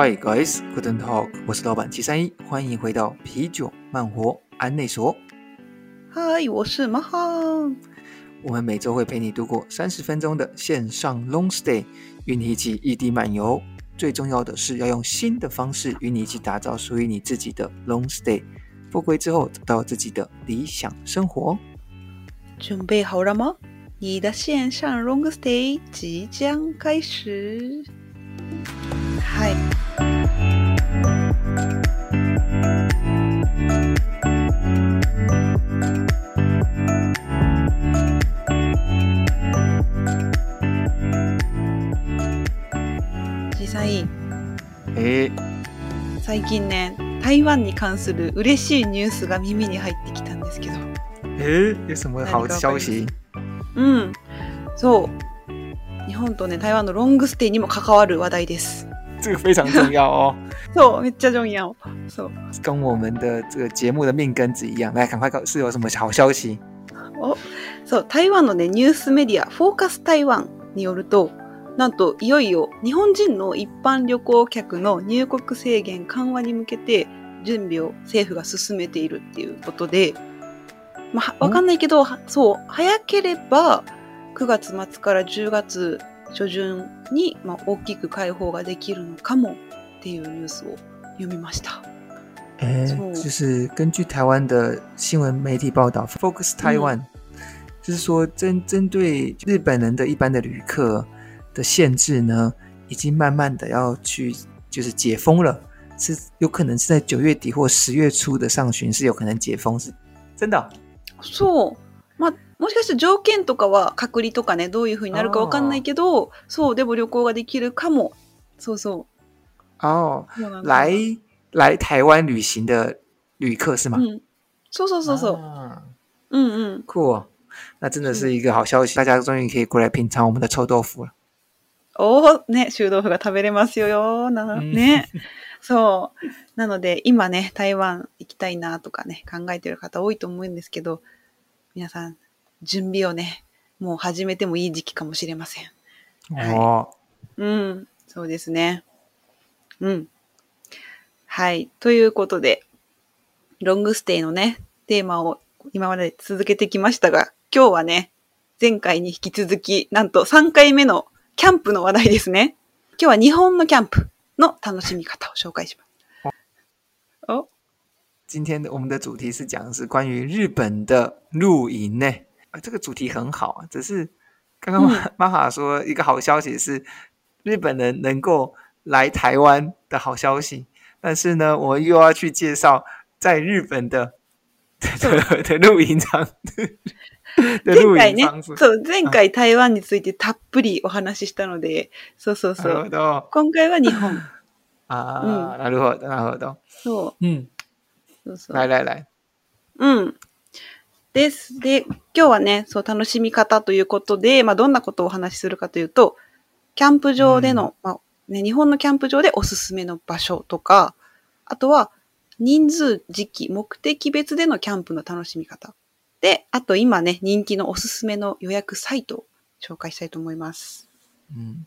Hi guys, Guten Talk，我是老板七三一，欢迎回到啤酒慢活安内所。嗨，我是马哈。我们每周会陪你度过三十分钟的线上 long stay，与你一起异地漫游。最重要的是要用新的方式与你一起打造属于你自己的 long stay。复归之后，找到自己的理想生活。准备好了吗？你的线上 long stay 即将开始。嗨。小さんいい。诶，最近ね、台湾に関する嬉しいニュースが耳に入ってきたんですけど。诶，有什么好消息？うん。そう。日本とね、台湾のロングステイにも関わる話題です。这个非常重要哦，そう、めっちゃ重要。そう。跟我们的这个节目的命根子一样。来，赶快告，是有什么好消息？おそう台湾のねニュースメディア「フォーカス台湾」によるとなんといよいよ日本人の一般旅行客の入国制限緩和に向けて準備を政府が進めているっていうことで、まあ、わかんないけどはそう早ければ9月末から10月初旬に、まあ、大きく開放ができるのかもっていうニュースを読みました。哎，错就是根据台湾的新闻媒体报道，Focus Taiwan，、就是说针针对日本人的一般的旅客的限制呢，已经慢慢的要去就是解封了，是有可能是在九月底或十月初的上旬是有可能解封，是真的哦、そう。 まあ、もしかして条件とかは隔離とかね、どういう風になるかわかんないけど、そう、でも旅行ができるかも。そうそ哦，う。そうなんだ来来台湾旅行的旅客是吗？うん。そうそうそうそう。啊うんうん。酷哦，那真的是一个好消息，大家终于可以过来品尝我们的臭豆腐了。おお、ね、臭豆腐が食べれますよ。なうんね。そう。なので、今ね、台湾行きたいなとかね、考えてる方多いと思うんですけど、皆さん、準備をね、もう始めてもいい時期かもしれません。はい哦，うん、そうですね。うん。はい。ということで、ロングステイのね、テーマを今まで続けてきましたが、今日はね、前回に引き続き、なんと3回目のキャンプの話題ですね。今日は日本のキャンプの楽しみ方を紹介します。お今天的我们的主题是讲的是关于日本的露营呢。啊，这个主题很好啊，只是刚刚嗯玛哈说一个好消息是日本人能够来台湾的好消息，但是呢，我们又要去介绍在日本的的的露营场的露前回ね营场所。、そう、前回台湾についてたっぷりお話ししたので、そうそうそなるほう。ど今回は日本。啊，なるほどなるほど。そ嗯，う。そうそう。来来来，うん。 です。で、今日はね、そう、楽しみ方ということで、まあ、どんなことをお話しするかというと、キャンプ場での、まあ、ね、日本のキャンプ場でおすすめの場所とか、あとは、人数、時期、目的別でのキャンプの楽しみ方。で、あと今ね、人気のおすすめの予約サイトを紹介したいと思います。嗯，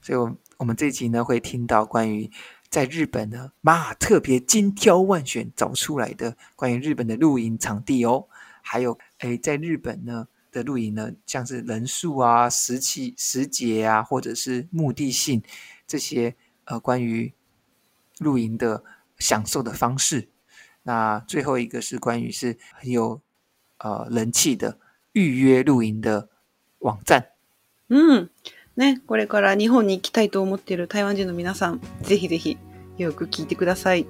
所以我我们这一集呢会听到关于在日本呢，妈特别精挑万选找出来的关于日本的露营场地哦，还有诶，在日本呢的露营呢，像是人数啊、时期、时节啊，或者是目的性这些呃关于露营的享受的方式。那最后一个是关于是很有呃人气的预约露营的网站。うん。ね、これから日本に行きたいと思っている台湾人の皆さん、ぜひぜひよく聞いてください。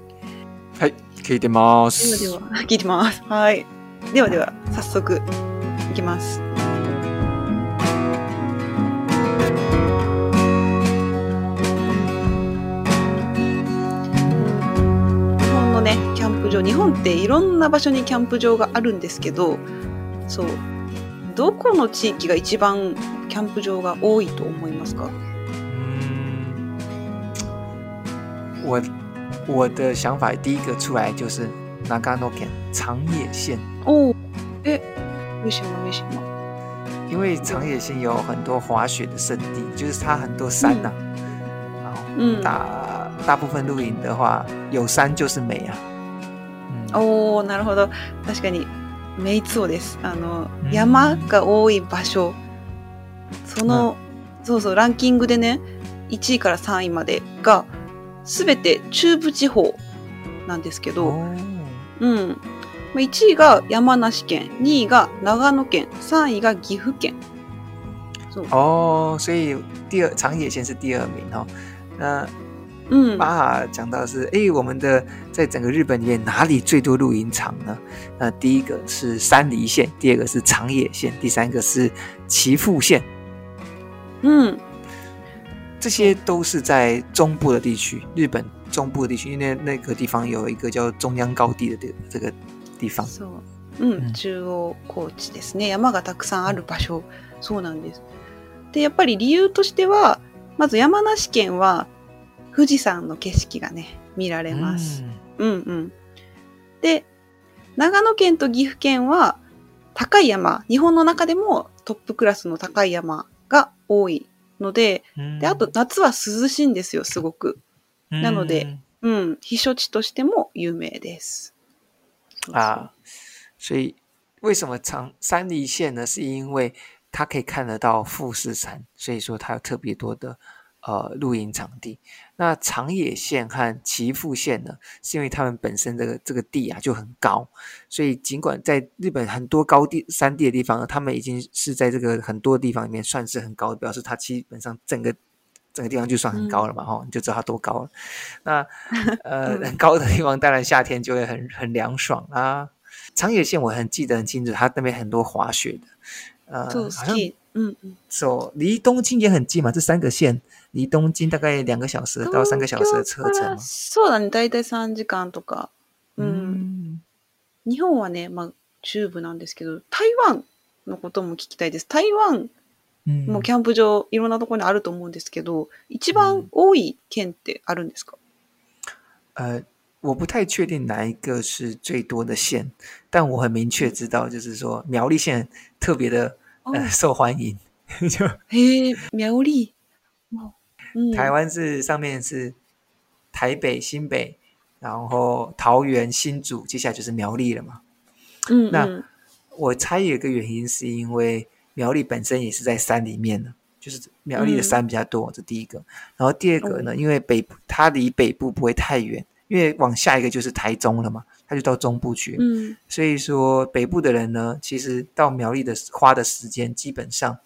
はい、聞いてま。ですはでは、聞いてます。はい。 ではでは、早速、いきます。日本のね、キャンプ場、日本っていろんな場所にキャンプ場があるんですけど、そう、どこの地域が一番キャンプ場が多いと思いますか，我我的想法第一个出来就是長野県长野县，おお、え、为什么为什么？因为长野县有很多滑雪的圣地，就是它很多山呐、然后嗯。大大部分露营的话，有山就是美啊。嗯，おおなるほど。確かにメイツオです。あの、うん。山が多い場所。その、そうそうランキングでね1位から3位までが全て中部地方なんですけど、哦，うん、まあ1位が山梨県2位が長野県3位が岐阜県そう、哦，所以第二长野县是第二名哦。那うん、巴哈讲到是，诶，我们的在整个日本里面哪里最多露营场呢？那第一个是山梨县，第二个是长野县，第三个是岐阜县，うん、这些都是在中部的地区，日本中部的地区，因为那个地方有一个叫中央高地的这个这个 地方。そう、うん。うん。中央高地ですね。山がたくさんある場所。そうなんです。でやっぱり理由としてはまず山梨県は富士山の景色がね見られます、嗯うんうん。で長野県と岐阜県は高い山。日本の中でもトップクラスの高い山が多いので嗯であと夏は涼しいんですよすごく。なのでうん。避暑地としても有名です啊，所以为什么长山梨县呢？是因为它可以看得到富士山，所以说它有特别多的呃露营场地。那长野县和岐阜县呢，是因为他们本身这个这个地啊就很高，所以尽管在日本很多高地山地的地方呢，他们已经是在这个很多地方里面算是很高的，表示它基本上整个。整个地方就算很高了嘛，哈、你就知道它多高了。那呃，嗯很高的地方，当然夏天就会很很凉爽啊。长野县我很记得很清楚，它那边很多滑雪的，呃，そう好像好きうんうん走离东京也很近嘛，这三个县离东京大概两个小时到三个小时的车程嘛。そうだね、大体3時間とか。うん。嗯，日本はね、まあ、中部なんですけど、台湾のことも聞きたいです。台湾 嗯もキャンプ場、いろんなところにあると思うんですけど、一番多い県ってあるんですか呃，我不太确定哪一个是最多的县，但我很明确知道，就是说苗栗县特别的呃哦受欢迎。就へえ、苗栗。うん、台湾是上面是台北、新北，然后桃园、新竹，接下来就是苗栗了嘛。うんうん、那我猜有一个原因是因为 苗栗本身也是在山里面的，就是苗栗的山比较多，这第一个。然后第二个呢，因为北部它离北部不会太远，因为往下一个就是台中了嘛，它就到中部去了。うん、所以说北部的人呢，其实到苗栗的花的时間基本上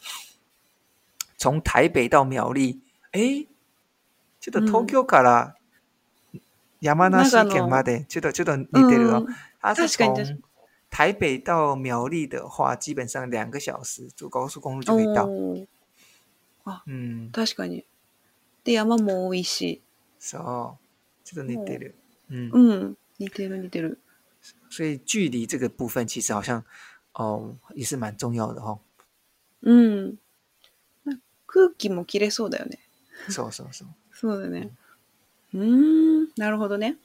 从台北到苗栗，诶，ちょっと東京から山梨県まで、ちょっとちょっと似てる哦。うん它是確かに確か从 台北到苗栗的话，基本上两个小时，走高速公路就可以到。嗯，確かに。で山も多いし。そう、ちょっと似てる。嗯，似てる似てる。所以距离这个部分其实好像，哦，也是蛮重要的哈、嗯，那空気も切れそうだよね。そうそうそう。そうだね。うん、なるほどね。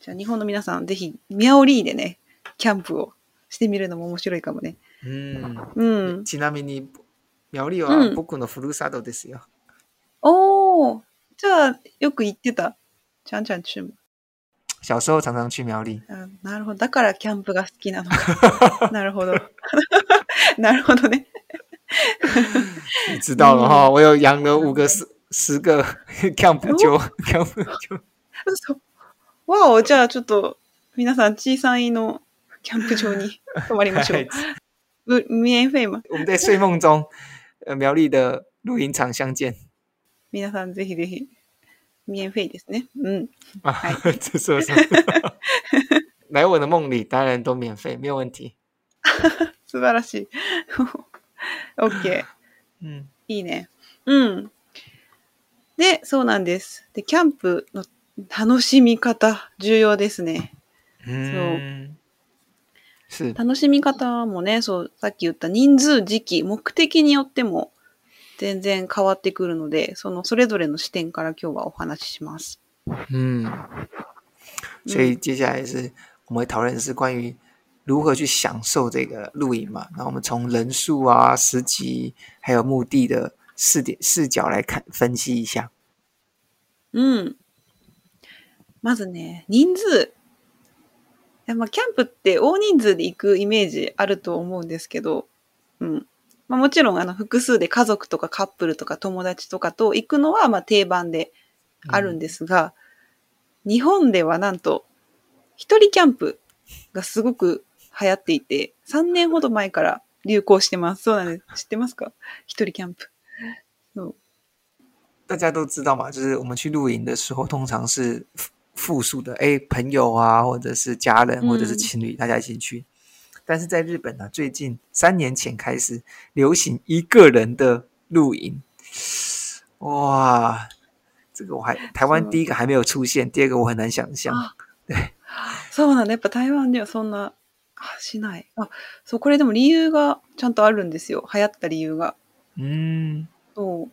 じゃあ日本の皆さんぜひ苗栗でね。キャンプをしてみるのも面白いかもね。うん。うん。ちなみに苗栗うんは僕のふるさとですよ。おー、じゃあ、よく行ってた？ちゃんちゃんチューム。小时候常常去苗栗。あなるほど。だからキャンプが好きなのか。なるほど。なるほどね。你知道了哈，我有养了五个十十个 camp 就 camp 就嘘。わお、じゃあちょっと、皆さん、小さいのキャンプ場に泊まりましょう。う免费吗我们在睡梦中，呃，苗栗的露营场相见皆さん、ぜひぜひ。免费ですね。うん。啊嗨！这说什么？来我的梦里，当然都免费，没有问题。素晴らしい。OK。嗯いいね。うん。で、そうなんです。で、キャンプの楽しみ方、重要ですね。嗯，是楽しみ方もね、そう、さっき言った人数、時期、目的によっても全然変わってくるので、そのそれぞれの視点から今日はお話しします。嗯，所以接下来是我们会讨论的是关于如何去享受这个露营嘛。然后我们从人数啊、时级还有目的的视点视角来看分析一下。うん。まずね、人数。やまあ、キャンプって大人数で行くイメージあると思うんですけど、うん。まあ、もちろん、あの、複数で家族とかカップルとか友達とかと行くのは、まあ、定番であるんですが、日本ではなんと、一人キャンプがすごく流行っていて、3年ほど前から流行してます。そうなんです。知ってますか？一人キャンプ。大家都知道嘛，就是我们去露营的时候，通常是复复数的，哎，朋友啊，或者是家人，或者是嗯情侣，大家一起去。但是在日本呢，最近三年前开始流行一个人的露营，哇，这个我还台湾そう第一个还没有出现，第二个我很难想象。あそうなんだ。やっぱ台湾ではそんな、あしない。あ、そう、これでも理由がちゃんとあるんですよ。流行った理由が。嗯そ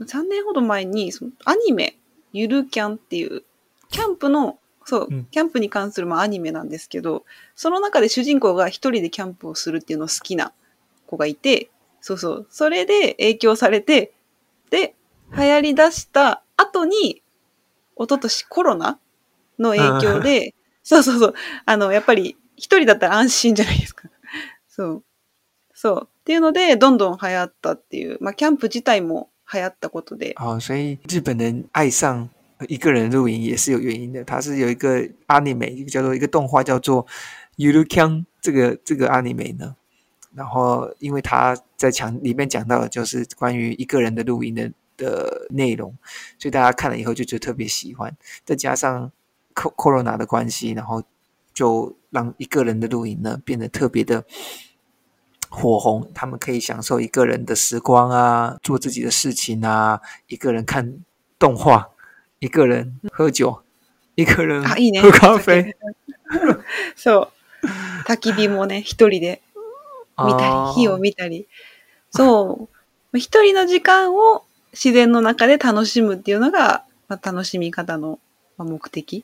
う。3年ほど前に、そのアニメ、ゆるキャンっていう、 キャンプの、そううん、キャンプに関するまあアニメなんですけど、その中で主人公が一人でキャンプをするっていうのを好きな子がいて、そうそう。それで影響されて、で、流行り出した後に、一昨年コロナの影響で、そうそうそう。あの、やっぱり一人だったら安心じゃないですか。そう。そう。っていうので、どんどん流行ったっていう。まあ、キャンプ自体も流行ったことで。哦，所以日本人爱上一个人露营也是有原因的。它是有一个 anime，一个叫做一个动画叫做《ゆるキャン》这个这个 anime 呢。然后，因为他在讲里面讲到的就是关于一个人的露营的的内容，所以大家看了以后就觉得特别喜欢。再加上 co corona 的关系，然后就让一个人的露营呢变得特别的火红。他们可以享受一个人的时光啊，做自己的事情啊，一个人看动画， 一个人喝酒，一个人あ、いいね。喝咖啡。そう。焚き火もね、一人で見た哦り、火を見たり。そう。まあ一人の時間を自然の中で楽しむっていうのが、まあ、楽しみ方のまあ目的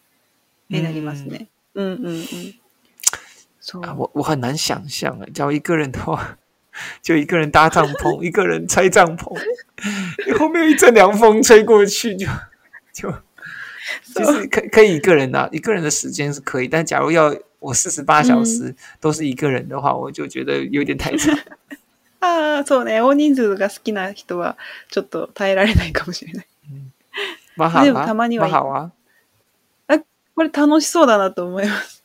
になりますね。うんうんうん。そう。啊，我我很难想象哎，假如一个人的话，就一个人搭帐篷，一个人拆帐篷，后面有一阵凉风吹过去就，就 其实可可以一个人啊，一个人的时间是可以，但假如要我四十八小时都是一个人的话，我就觉得有点太长。ああ、そうね。大人数が好きな人は、ちょっと耐えられないかもしれない。でも蛮好啊，たまにはいい蛮好啊。これ楽しそうだなと思います。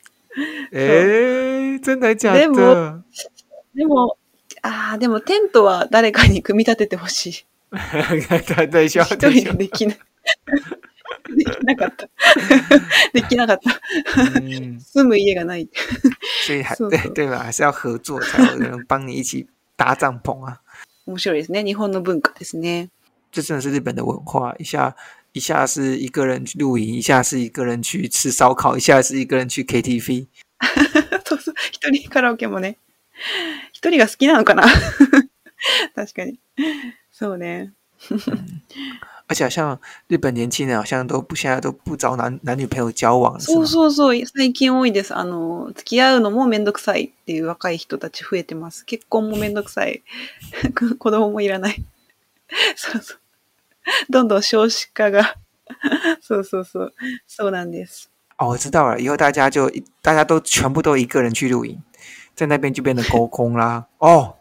诶，真的假でも的？でも、ああ、でもテントは誰かに組み立ててほしい。一人でできない。できなかった。できなかった。嗯，住む家がない。所以还是的对对吧？还是要合作才有人帮你一起搭帐篷啊。面白いですね。日本の文化ですね。这真的是日本的文化，一下一下是一个人去露营，一下是一个人去吃烧烤，一下是一个人去 KTV。そうそう。一人カラオケもね。一人が好きなのかな？確かに。そうね。而且好像日本年轻人好像都不现在都不找男男女朋友交往そう吗？そうそう。最近多いです。あの、付き合うのもめんどくさいっていう若い人たち増えてます。結婚もめんどくさい。子供もいらない。そうそう。どんどん少子化が。そうそうそう。そうなんです。哦，我知道了，以后大家就大家都全部都一个人去露营，在那边就变成沟空啦。哦，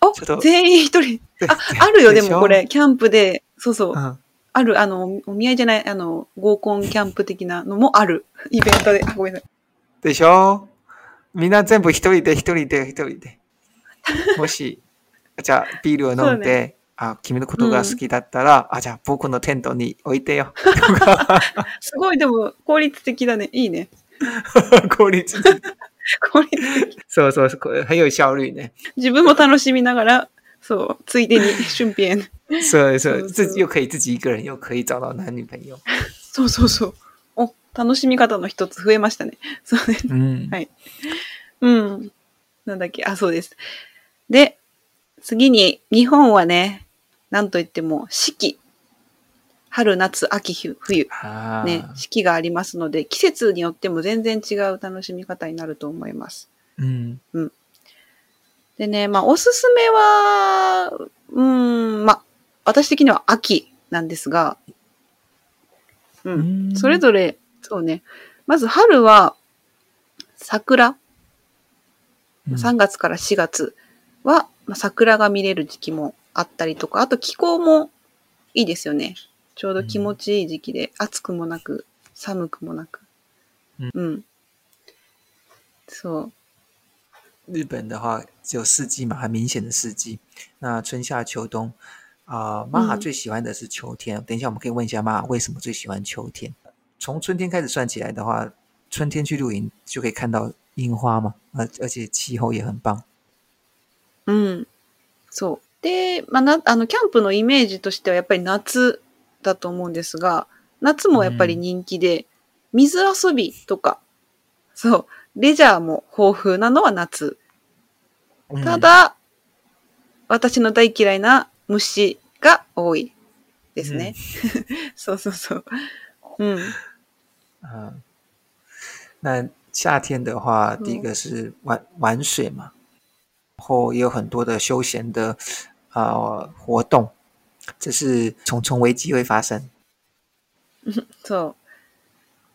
おちょっと全員一人。对あ、あるよ、でもこれ。キャンプで、そうそう。嗯，ある、あの、お見合いじゃない、あの、合コンキャンプ的なのもある。イベントで。あ ごめんなさい。でしょ？みんな全部一人で一人で一人で。もし、じゃあビールを飲んで、あ、君のことが好きだったら、あ、じゃあ僕のテントに置いてよ。すごい、でも、効率的だね。いいね。効率的。効率的。そうそうそう、很有效率ね。自分も楽しみながら、そう、ついでに、順便。そうそそうう、自己又可以自己一个人，又可以找到男女朋友。そうそうそう。お、楽しみ方の一つ増えましたね。そうね。嗯はいうん。なんだっけ、あ、そうです。で、次に、日本はね、なんといっても、四季。春、夏、秋、冬。ね、四季がありますので、季節によっても全然違う楽しみ方になると思います。嗯でね、まあ、おすすめは、うーん、まあ、私的には秋なんですが、う。うんんそれぞれそうね。まず春は、桜。うん3月から4月は、まあ、桜が見れる時期もあったりとか、あと気候もいいですよね。ちょうど気持ちいい時期で、暑くもなく、寒くもなく。うんうん。そう。日本的话只有四季嘛，很明显的四季。那春夏秋冬啊，玛、哈嗯最喜欢的是秋天。等一下我们可以问一下玛哈为什么最喜欢秋天？从春天开始算起来的话，春天去露营就可以看到樱花嘛，而而且气候也很棒。うん。そう。で、まあ、な、あの、キャンプのイメージとしてはやっぱり夏だと思うんですが、夏もやっぱり人気で、水遊びとか、そう、レジャーも豊富なのは夏。嗯ただ、私の大嫌いな虫が多いですね。そうそうそう。うん。嗯，那夏天的话，嗯第一个是玩玩水嘛，然后也有很多的休闲的呃活动，这是重重危机会发生。そ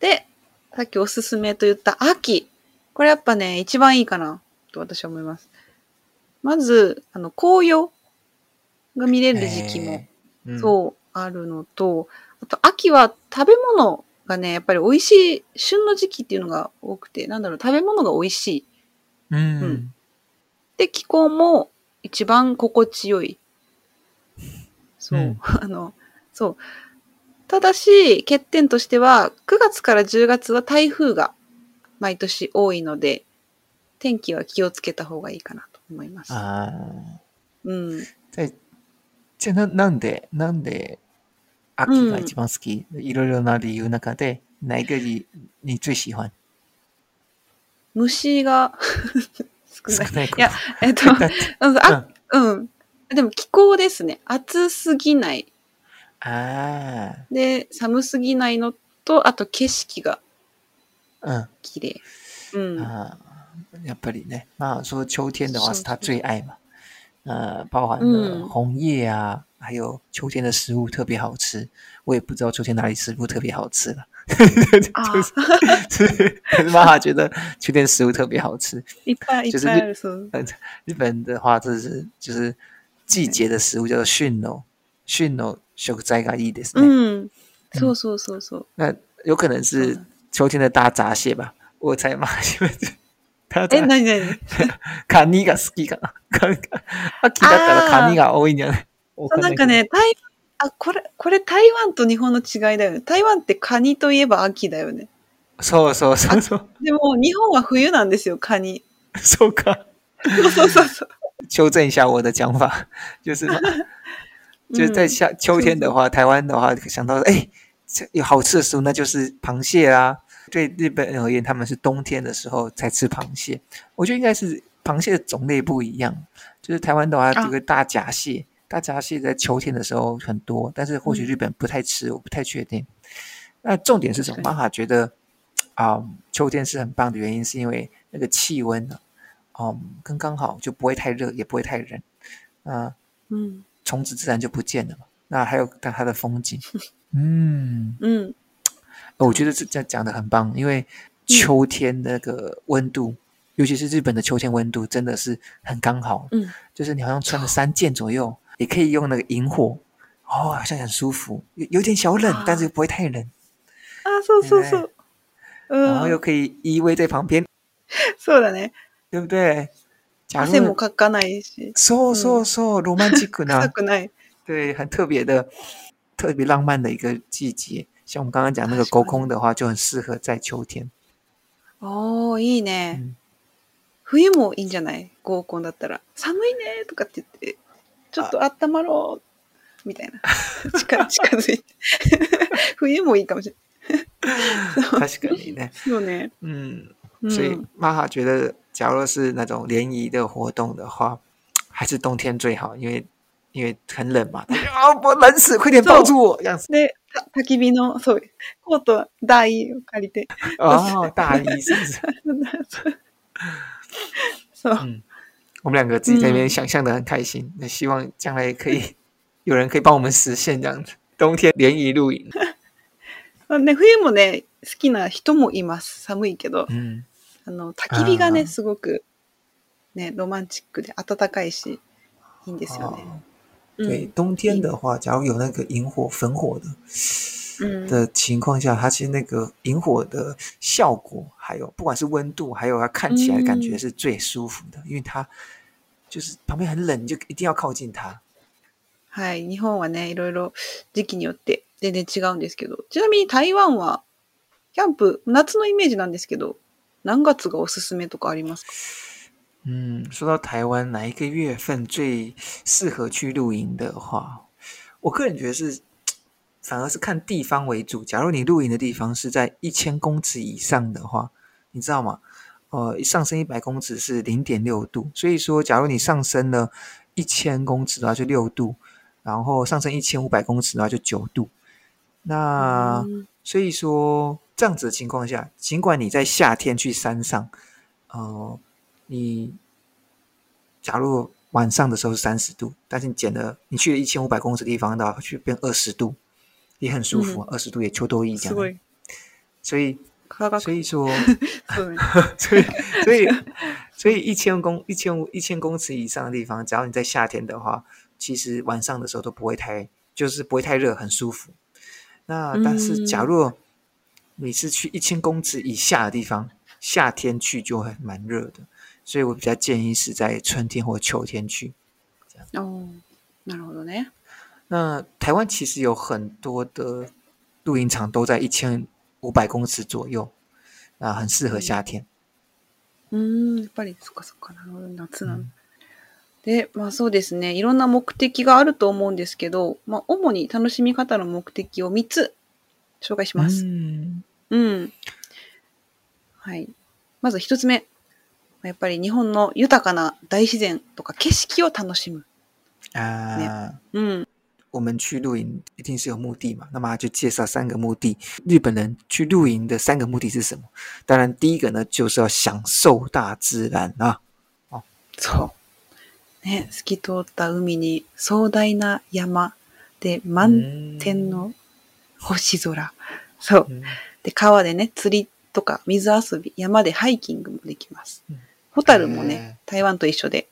う。で、さっきおすすめと言った秋。これやっぱね、一番いいかなと私は思います。まず、あの、紅葉が見れる時期も、そう、あるのと、あと秋は食べ物がね、やっぱり美味しい、旬の時期っていうのが多くて、なんだろう、食べ物が美味しい。嗯うんで、気候も一番心地よい。そう、うん あの、そう。ただし、欠点としては、9月から10月は台風が毎年多いので、天気は気をつけた方がいいかなと思います。啊，うん。在じゃあななんでなんで秋が一番好き？いろいろな理由の中で哪一个你你最喜欢？虫が 少ない。少ないや、えっと、あ、うん。でも気候ですね。暑すぎない。あで、寒すぎないのと、あと景色があ、うん。綺麗。うん。啊，やっぱりね，まあ说秋天的话是是他最爱嘛，呃，包含了嗯红叶啊，还有秋天的食物特别好吃。我也不知道秋天哪里食物特别好吃了，あ就是是，可是妈妈觉得秋天食物特别好吃。いっぱいい就是っぱいある、そう。日本的话，这是就是季节的食物叫做旬の旬の食材がいいですうね。ん。そうそうそうそう。那有可能是嗯秋天的大闸蟹吧，我猜嘛，因为 大え、闸なになにカニが好きかな。秋だったらカニが多いんじゃない？なんかね、台あ、これ、これ台湾と日本の違いだよね。台湾ってカニといえば秋だよね。そうそうそうそう。でも日本は冬なんですよ、カニ。そうか。そうそうそうそう。修正一下我的讲法，就是嘛就是在夏秋天的话，台湾的话想到哎，这有好吃的食物，那就是螃蟹啦。对日本人而言，他们是冬天的时候才吃螃蟹。我觉得应该是螃蟹的种类不一样，就是台湾的话啊有个大闸蟹，大闸蟹在秋天的时候很多，但是或许嗯日本不太吃，我不太确定。那重点是什么？对玛哈觉得啊、秋天是很棒的原因，是因为那个气温呢，嗯，刚刚好，就不会太热，也不会太冷。那うん。虫子自然就不见了嘛。那还有但它的风景，嗯，うん。 我觉得这这样讲的很棒，因为秋天那个温度，尤其是日本的秋天温度，真的是很刚好，うん。就是你好像穿了三件左右，也可以用那个萤火，哦，好像很舒服，有有点小冷，啊但是又不会太冷，あ、そうそうそう。うん。然后又可以依偎在旁边，そうだね。对不对？假汗も如かかないし、说说说罗曼蒂克呢臭？くない。对，很特别的、特别浪漫的一个季节。 像我们刚刚讲那个確かに沟空的话，就很适合在秋天。おー、いいね。うん冬もいいんじゃない合コンだったら。寒いねとかって言って、ちょっと温まろうみたいな。近近づいて。冬もいいかもしれない。確かにね，そうね。嗯，う所以ん。玛哈觉得，假如是那种联谊的活动的话，还是冬天最好，因为 因为很冷嘛。啊，我冷死，快点抱住我，这样子。で、た焚き火の、そう、コート、台を借りて。哦，大衣是不是？そう。嗯，我们两个自己在那边嗯想象的很开心，那希望将来可以有人可以帮我们实现这样子，冬天联谊露营。 まあね、冬もね、好きな人もいます。寒いけど。嗯，あの、焚き火がね、あーすごく、ね、ロマンチックで暖かいし、いいんですよね。 哦，うん对，冬天的话，假如有那个萤火、焚火的うん的情况下，它其实那个萤火的效果，还有不管是温度，还有它看起来的感觉嗯是最舒服的，因为它就是旁边很冷，你就一定要靠近它。はい。日本はね、いろいろ時期によって全然違うんですけど、ちなみに台湾は、キャンプ、夏のイメージなんですけど、何月がおすすめとかありますか 嗯，说到台湾哪一个月份最适合去露营的话，我个人觉得是，反而是看地方为主。假如你露营的地方是在一千公尺以上的话，你知道吗？呃，上升一百公尺是零点六度，所以说，假如你上升了一千公尺的话就六度，然后上升一千五百公尺的话就九度。那所以说，这样子的情况下，尽管你在夏天去山上，呃，你假如晚上的时候是三十度，但是你减了，你去了一千五百公尺的地方的话，去变二十度，也很舒服，二十、度也秋冬衣这样。すごい。所以，科学所以说，そうね。所以，所以，所以一千公一千五一千公尺以上的地方，只要你在夏天的话，其实晚上的时候都不会太，就是不会太热，很舒服。那但是，假嗯如你是去一千公尺以下的地方，夏天去就会蛮热的， 所以我比较建议是在春天或秋天去。おーなるほどね。那台湾其实有很多的露营场都在一千五百公尺左右，啊，很适合夏天。うーん、やっぱり、そっかそっか、なるほど、夏なの。で、まあそうですね、いろんな目的があると思うんですけど、まあ主に楽しみ方の目的を3つ紹介します。嗯うん。はい。まず1つ目。やっぱり日本の豊かな大自然とか景色を楽しむ。啊。うん。我们去露营一定是有目的嘛，那么他就介绍三个目的。日本人去露营的三个目的是什么？当然，第一个呢就是要享受大自然啊。そう。ね、透き通った海に壮大な山で満天の星空。そう。嗯で、川でね、釣りとか水遊び、山でハイキングもできますうん。ホタルもへね、台湾と一緒で、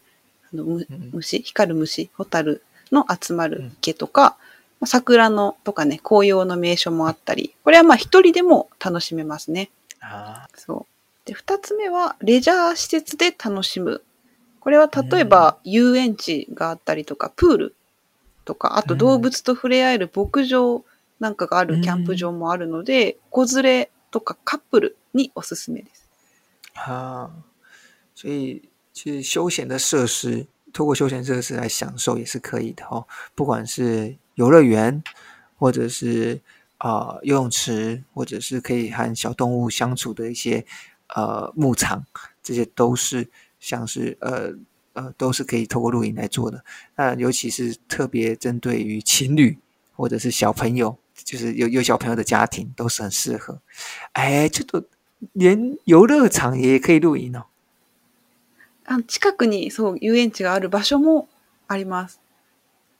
あの虫、光る虫、ホタルの集まる池とか、まあ桜のとかね、紅葉の名所もあったり、これはまあ一人でも楽しめますね。啊，そう。で、二つ目は、レジャー施設で楽しむ。これは例えば、遊園地があったりとか、プールとか、あと動物と触れ合える牧場なんかがあるキャンプ場もあるので、子連れとかカップルにおすすめです。啊，所以其实休闲的设施，透过休闲设施来享受也是可以的哦。不管是游乐园，或者是啊、呃游泳池，或者是可以和小动物相处的一些呃牧场，这些都是像是呃呃都是可以透过露营来做的。那尤其是特别针对于情侣或者是小朋友， 就是有有小朋友的家庭，都是很适合。哎，这都连游乐场也可以露营哦。あ近くにそう遊園地がある場所もあります。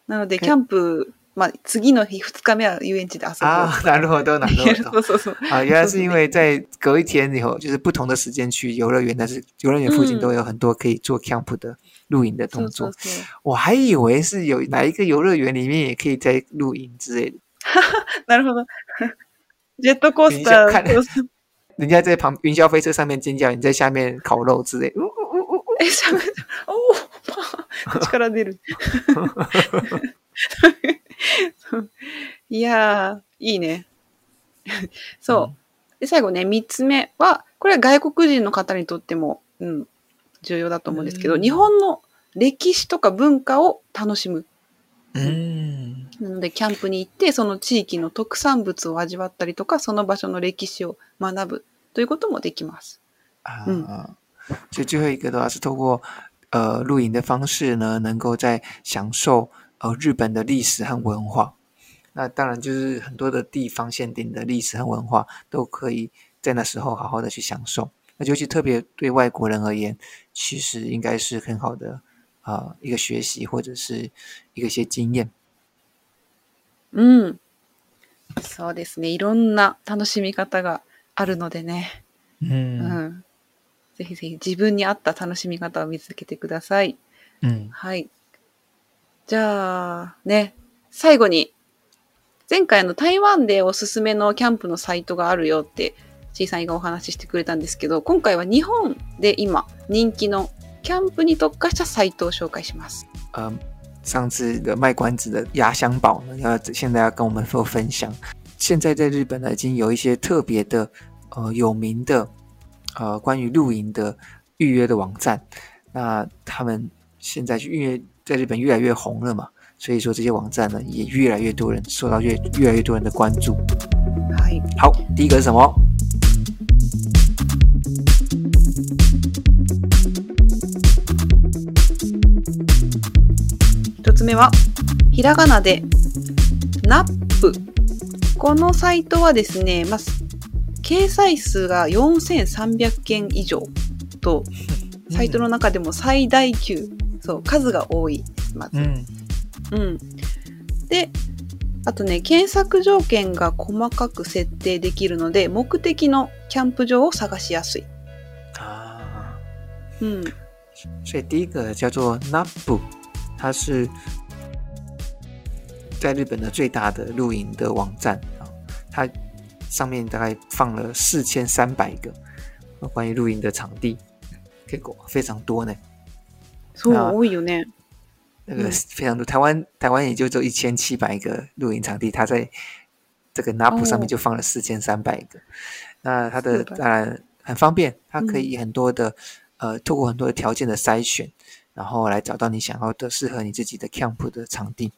なので、えキャンプ、まあ、次の日、二日目は遊園地で遊ぶ。啊，なるほど，なるほそどう。そうそう。啊，原来是因为在隔一天以后，就是不同的时间去游乐园，但是游乐园附近嗯都有很多可以做 camp 的露营的そうそ动作う。そう。我还以为是有哪一个游乐园里面也可以在露营之类的， なるほど。ジェットコースタ看ー。人家在旁雲霄飛車上面尖叫，你在下面烤肉之类。呜呜呜呜呜 え、しゃべおお力出る。いやー、いいね。そう。で、最後ね、三つ目は、これは外国人の方にとっても、うん、重要だと思うんですけど、うん日本の歴史とか文化を楽しむ。嗯なので、キャンプに行って、その地域の特産物を味わったりとか、その場所の歴史を学ぶということもできます。啊，嗯所以最后一个的话是透过呃露营的方式呢，能够在享受呃日本的历史和文化。那当然就是很多的地方限定的历史和文化都可以在那时候好好的去享受。那尤其特别对外国人而言，其实应该是很好的啊、呃一个学习或者是一个一些经验。うん。そうですね。いろんな楽しみ方があるのでね。う。うんん。ぜひぜひ自分に合った楽しみ方を見つけてください。うん。はい。じゃあ、ね、最後に、前回の台湾でおすすめのキャンプのサイトがあるよって、C さんがお話ししてくれたんですけど、今回は日本で今人気のキャンプに特化したサイトを紹介します。呃，上次的卖关子的压箱宝呢，要现在要跟我们做分享。现在在日本呢，已经有一些特别的呃有名的呃关于露营的预约的网站，那他们现在去预约在日本越来越红了嘛，所以说这些网站呢也越来越多人受到越越来越多人的关注。好，第一个是什么？つ目は、ひらがなで、ナップ。このサイトはですね、まあ、掲載数が4300件以上と、サイトの中でも最大級、そう、数が多いです、まず。嗯うん。で、あとね、検索条件が細かく設定できるので、目的のキャンプ場を探しやすい。啊，うん。所以第一个叫做 Nabu，它是在日本的最大的露营的网站啊，它上面大概放了四千三百个呃关于露营的场地，结果非常多呢。そう、あ多いよね。那个嗯非常多，台湾台湾也就只有一千七百个露营场地，它在这个 Nabu 上面哦就放了四千三百个。那它的是的当然很方便，它可嗯以很多的、呃，透过很多的条件的筛选， 然后来找到你想要的适合你自己的 camp 的场地。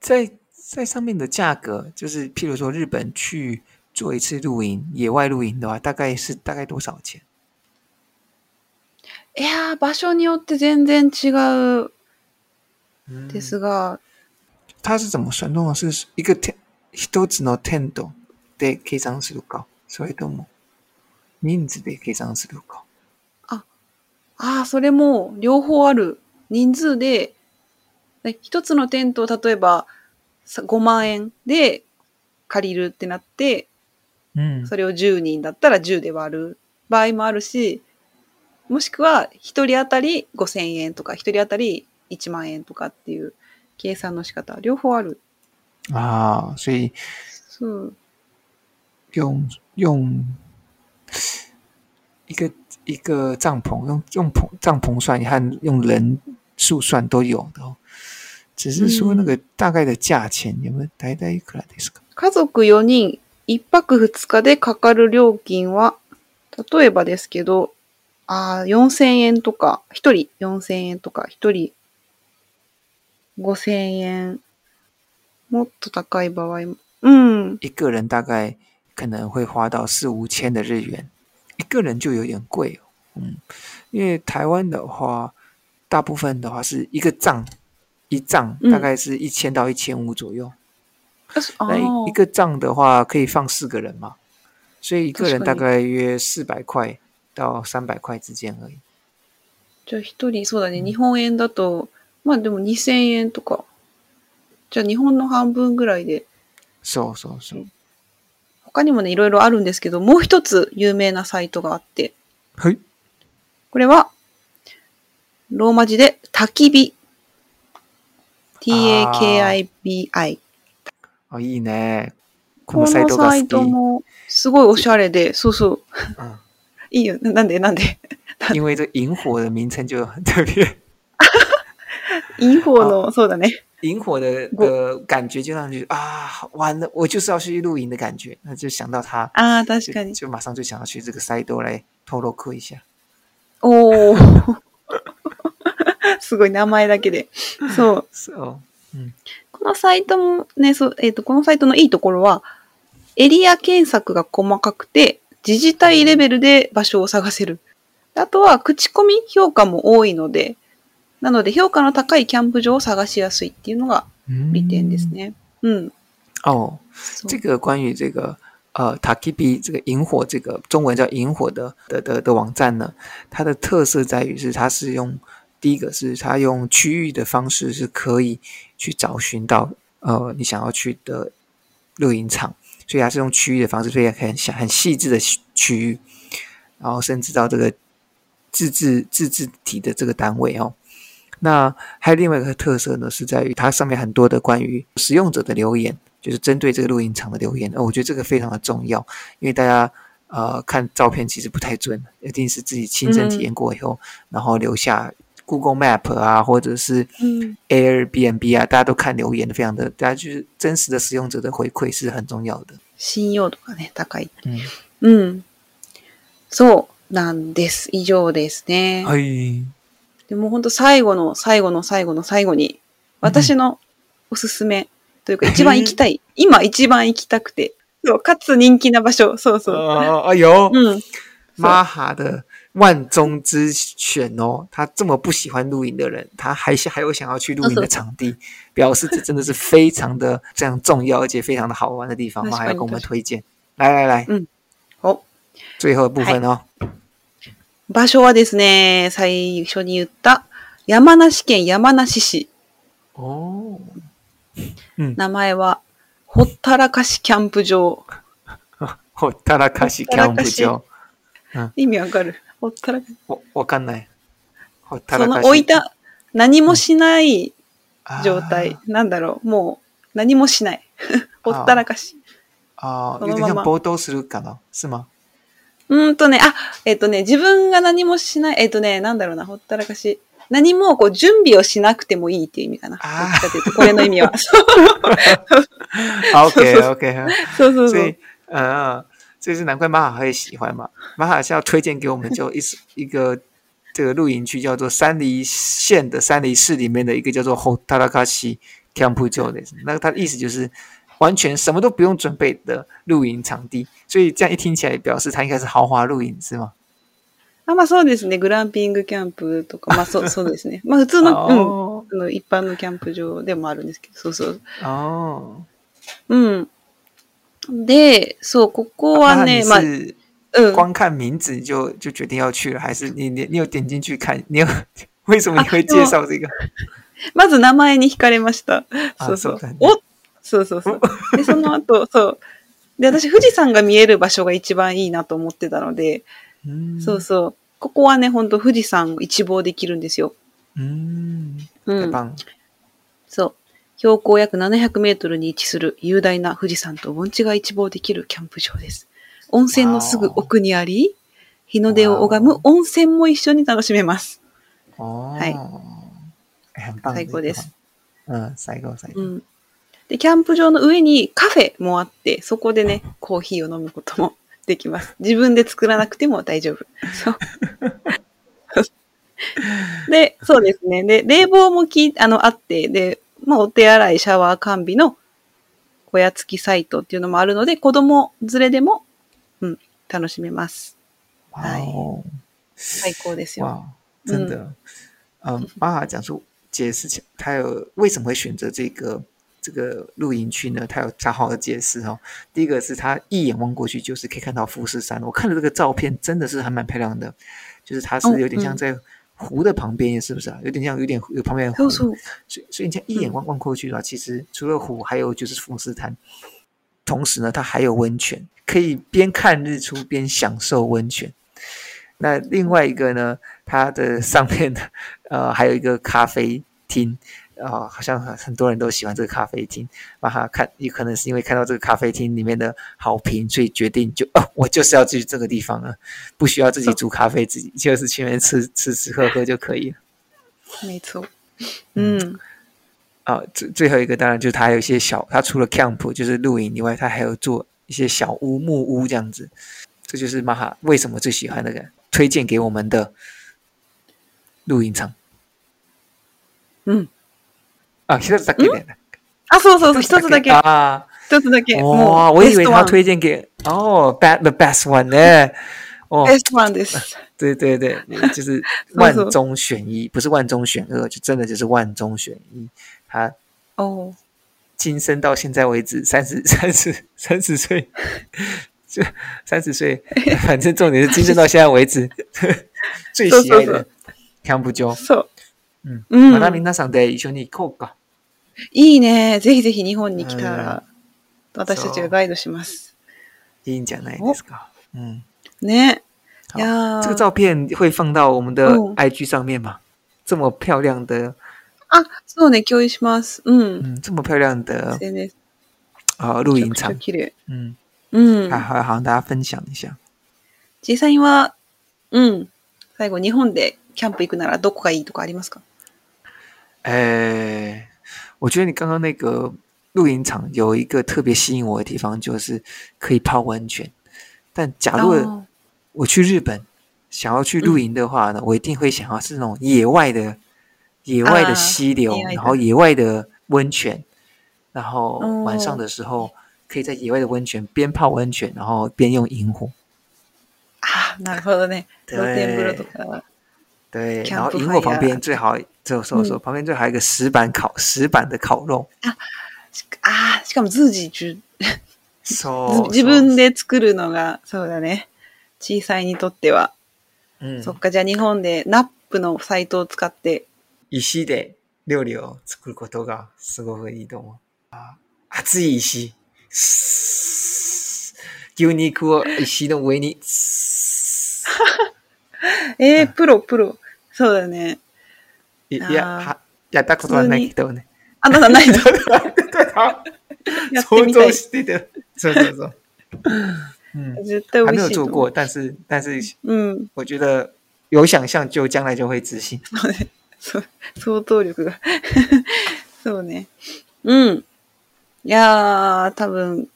在在上面的价格，就是譬如说日本去做一次露营，野外露营的话，大概是大概多少钱？いやー、場所によって全然違う嗯ですが、它是怎么算？通常是一个 ten 一つのテントで計算するか、それとも人数で計算するか。 ああ、それも両方ある。人数で、ね一つのテントを例えばさ5万円で借りるってなって、うん。それを10人だったら10で割る場合もあるし、もしくは1人当たり5000円とか、1人当たり1万円とかっていう計算の仕方、両方ある。啊，所以そう。用用一个一个帐篷，用用篷帐篷算和用人数算都有的哦。只是说那个大概的价钱有没有大体いくらですか？家族4人、1泊2日でかかる料金は、例えばですけど、ああ、4000円とか、1人4000円とか、1人5000円。もっと高い場合も。うん。一个人大概可能会花到四五千的日元， 一个人就有点贵哦。嗯，因为台湾的话，大部分的话是一个帐，一帐嗯大概是一千到一千五左右。あそあ那一ー一个帐的话可以放四个人嘛，所以一个人大確かに概約四百块到三百块之间而已。じゃあ1人、そうだね、日本円だと、まあでも2000円とか。じゃあ日本の半分ぐらいで。そうそうそう。 他にもね、いろいろあるんですけど、もう一つ有名なサイトがあって、はい。これは、ローマ字で、焚き火。t-a-k-i-b-i。あ、いいね。ここののサイトがサイ好き。トも、すごいおしゃれで、そうそう。嗯，いいよ。ななんで？なんで？因为这萤火的名称就很特别。インフォの、そうだね。萤火的的感觉就让你啊，完了，我就是要去露营的感觉，那就想到它，ああ、確就かに。就马上就想要去这个赛多来透露库一下。おー。すごい名前だけで。そう。So，嗯このサイトもね、そう、えっ、と、このサイトのいいところは、エリア検索が細かくて、自治体レベルで場所を探せる。あとは、口コミ評価も多いので、なので、評価の高いキャンプ場を探しやすいっていうのが利点です。ね。うん。哦，そう这个关于这个呃 Takibi 这个萤火这个中文叫萤火的的的的网站呢，它的特色在于是它是用第一个是它用区域的方式是可以去找寻到呃你想要去的 露营场，所以它是用区域的方式，所以很小很细致的区域，然后甚至到这个自治自治体的这个单位哦。 那还有另外一个特色呢，是在于它上面很多的关于使用者的留言，就是针对这个露营场的留言。呃，我觉得这个非常的重要，因为大家呃看照片其实不太准，一定是自己亲身体验过以后，然后留下 Google Map 啊，或者是 Airbnb 啊，大家都看留言的，非常的，大家就是真实的使用者的回馈是很重要的。信用度がね、高い。嗯，うん。そうなんです。以上ですね。はい。 でも本当最後の最後の最後の最後に、私のおすすめというか一番行きたい、今一番行きたくて、そう、かつ人気な場所、そうそう。哦，哎呦，うん。玛哈的万中之选哦，他这么不喜欢露营的人，他还想还有想要去露营的场地，表示这真的是非常的这样重要，而且非常的好玩的地方，確かに还要跟我们推荐。来来来，嗯好，最后的部分哦，場所はですね、最初に言った山梨県山梨市。哦，名前は、ほったらかしキャンプ場。ほったらかしキャンプ場。意味わかる？ほったらかし。わわかんない。ほったそのらかし。置いた、何もしない状態。なんだろう。もう、何もしない。ほったらかし。あー、そのまま有点像波動するかな？是吗？うーんとね、あ、えっ、とね、自分が何もしない、えっ、とね、なんだろうな、ほったらかし。何もこう準備をしなくてもいいっていう意味かな。どあーっちかというと、これの意味は。好，OK OK。そうそうそう。所以，呃，这是难怪玛哈会喜欢嘛。玛哈是要推荐给我们，就一一个这个露营区叫做山梨县的山梨市里面的一个叫做 Hotarakashi Camp 就的，那它的意思就是完全什么都不用准备的露营场地。所以这样一听起来，表示它应该是豪华露营，是吗？あ、まあそうですね。グランピングキャンプとか、まあそう、そうですね。まあ普通の、うん。哦あの一般のキャンプ場でもあるんですけど、そうそう。哦，うん。で、そう、ここはね、まあ、那你是うん。光看名字就就决定要去了，还是你你你有点进去看？你有为什么你会介绍这个？まず名前に惹かれました。あそうそう。そうだねお そうそうそう。で、その後、そう。で、私、富士山が見える場所が一番いいなと思ってたので、嗯そうそう。ここはね、ほんと富士山を一望できるんですよ。嗯，うん。太棒了。そう。標高約700メートルに位置する雄大な富士山と盆地が一望できるキャンプ場です。温泉のすぐ奥にあり、日の出を拝む温泉も一緒に楽しめます。哦，はい最高です。嗯，最高最高。うん。で、キャンプ場の上にカフェもあって、そこでね、コーヒーを飲むことも できます。自分で作らなくても大丈夫。そう。で、そうですね。で、冷房もきあの、あって、で、まあ、お手洗い、シャワー完備の小屋付きサイトっていうのもあるので、子供連れでも、うん、楽しめます。哇哦，最高ですよ。哇，真的，嗯，妈妈讲述解释起，他有为什么会选择这个这个露营区呢？他有他好的解释哦。第一个是他一眼望过去就是可以看到富士山，我看了这个照片，真的是还蛮漂亮的，就是它是哦有点像嗯在湖的旁边，是不是啊？有点像有点有旁边的湖，そうそう。所以所以你这样一眼望望过去的话，其实除了湖，还有就是富士山。同时呢，它还有温泉，可以边看日出边享受温泉。那另外一个呢，它的上面的呃还有一个咖啡厅， 啊、好像很很多人都喜欢这个咖啡厅。把它看，也可能是因为看到这个咖啡厅里面的好评，所以决定就哦，我就是要去这个地方了，不需要自己煮咖啡，自己就是去那边吃吃吃喝喝就可以了。没错。うん。啊，最最后一个当然就是它还有一些小，它除了 camp 就是露营以外，它还有做一些小屋、木屋这样子。这就是玛哈为什么最喜欢那个推荐给我们的露营场う ん。啊，一つだけで。あ、そうそうそう、一つだけ。啊！一つだけ。哇，もう、我以为他ベストワン。推荐给哦，bad the best one 呢。哦，ベストワンです。对对对，就是万中选一，不是万中选二，就真的就是万中选一。他おー今生到现在为止，三十三十三十岁，就三十岁，反正重点是今生到现在为止最喜愛的キャンプ場。そ う。うん。うんまた皆さんで一緒に行こうか。いいね。ぜひぜひ日本に来たら、私たちがガイドします。いいんじゃないですか。嗯，ね。好いやー这个照片会放到我们的嗯 IG 上面吗？这么漂亮的，あ、そうね、共有します。うん。嗯，这么漂亮的啊露营场。嗯，うん。还还好让大家分享一下。実際には、うん。最後、日本でキャンプ行くならどこがいいとかありますか？呃，我觉得你刚刚那个露营场有一个特别吸引我的地方，就是可以泡温泉。但假如あ我去日本想要去露营的话呢，我一定会想要是那种野外的、野外的啊溪流，野外的然后野外的温泉，然后哦晚上的时候可以在野外的温泉边泡温泉，然后边用萤火。あー、なるほどね。露天風呂とか。对， Campfire 然后萤火旁边最好， 就说说、嗯旁边最好还有一个石板烤石板的烤肉。しあー、しかも随時中そう 自分で作るのが、そうだね。小さいにとっては。うんそっか、じゃあ日本でナップのサイトを使って、石で料理を作ることがすごくいいと思う。あ熱い石。牛肉を石の上に。ス えー、プロ、プロ。そうだね。ーいや、はやったことはないけどね。あ、なんだ、ないと。想像。してて。そうそうそう。嗯，絶対还。没有做过，但是但是うん。我觉得有想象，就将来就会执行。そう想像力が。そうね。うん。いやー、多分、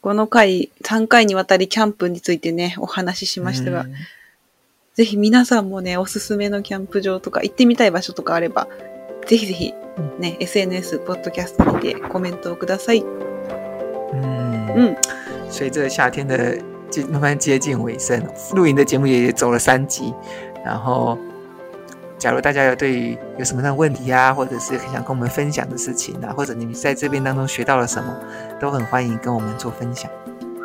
この回、3回にわたりキャンプについてね、お話ししましたが、うんぜひ皆さんもね、おすすめのキャンプ場とか、行ってみたい場所とかあれば、ぜひぜひ、ね、SNS、ポッドキャストにてコメントをください。嗯嗯，随着夏天的接慢慢接近尾声，露营的节目也走了三集。然后，假如大家有对于有什么样的问题啊，或者是很想跟我们分享的事情啊，或者你们在这边当中学到了什么，都很欢迎跟我们做分享。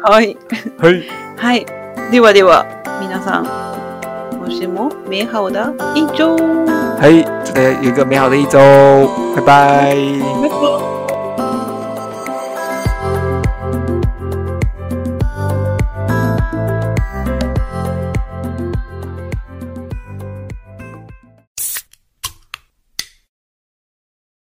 はい。嘿，はい。ではでは、皆さん、今週も美好的一周。嘿，祝大家有一个美好的一周，拜拜。拜拜。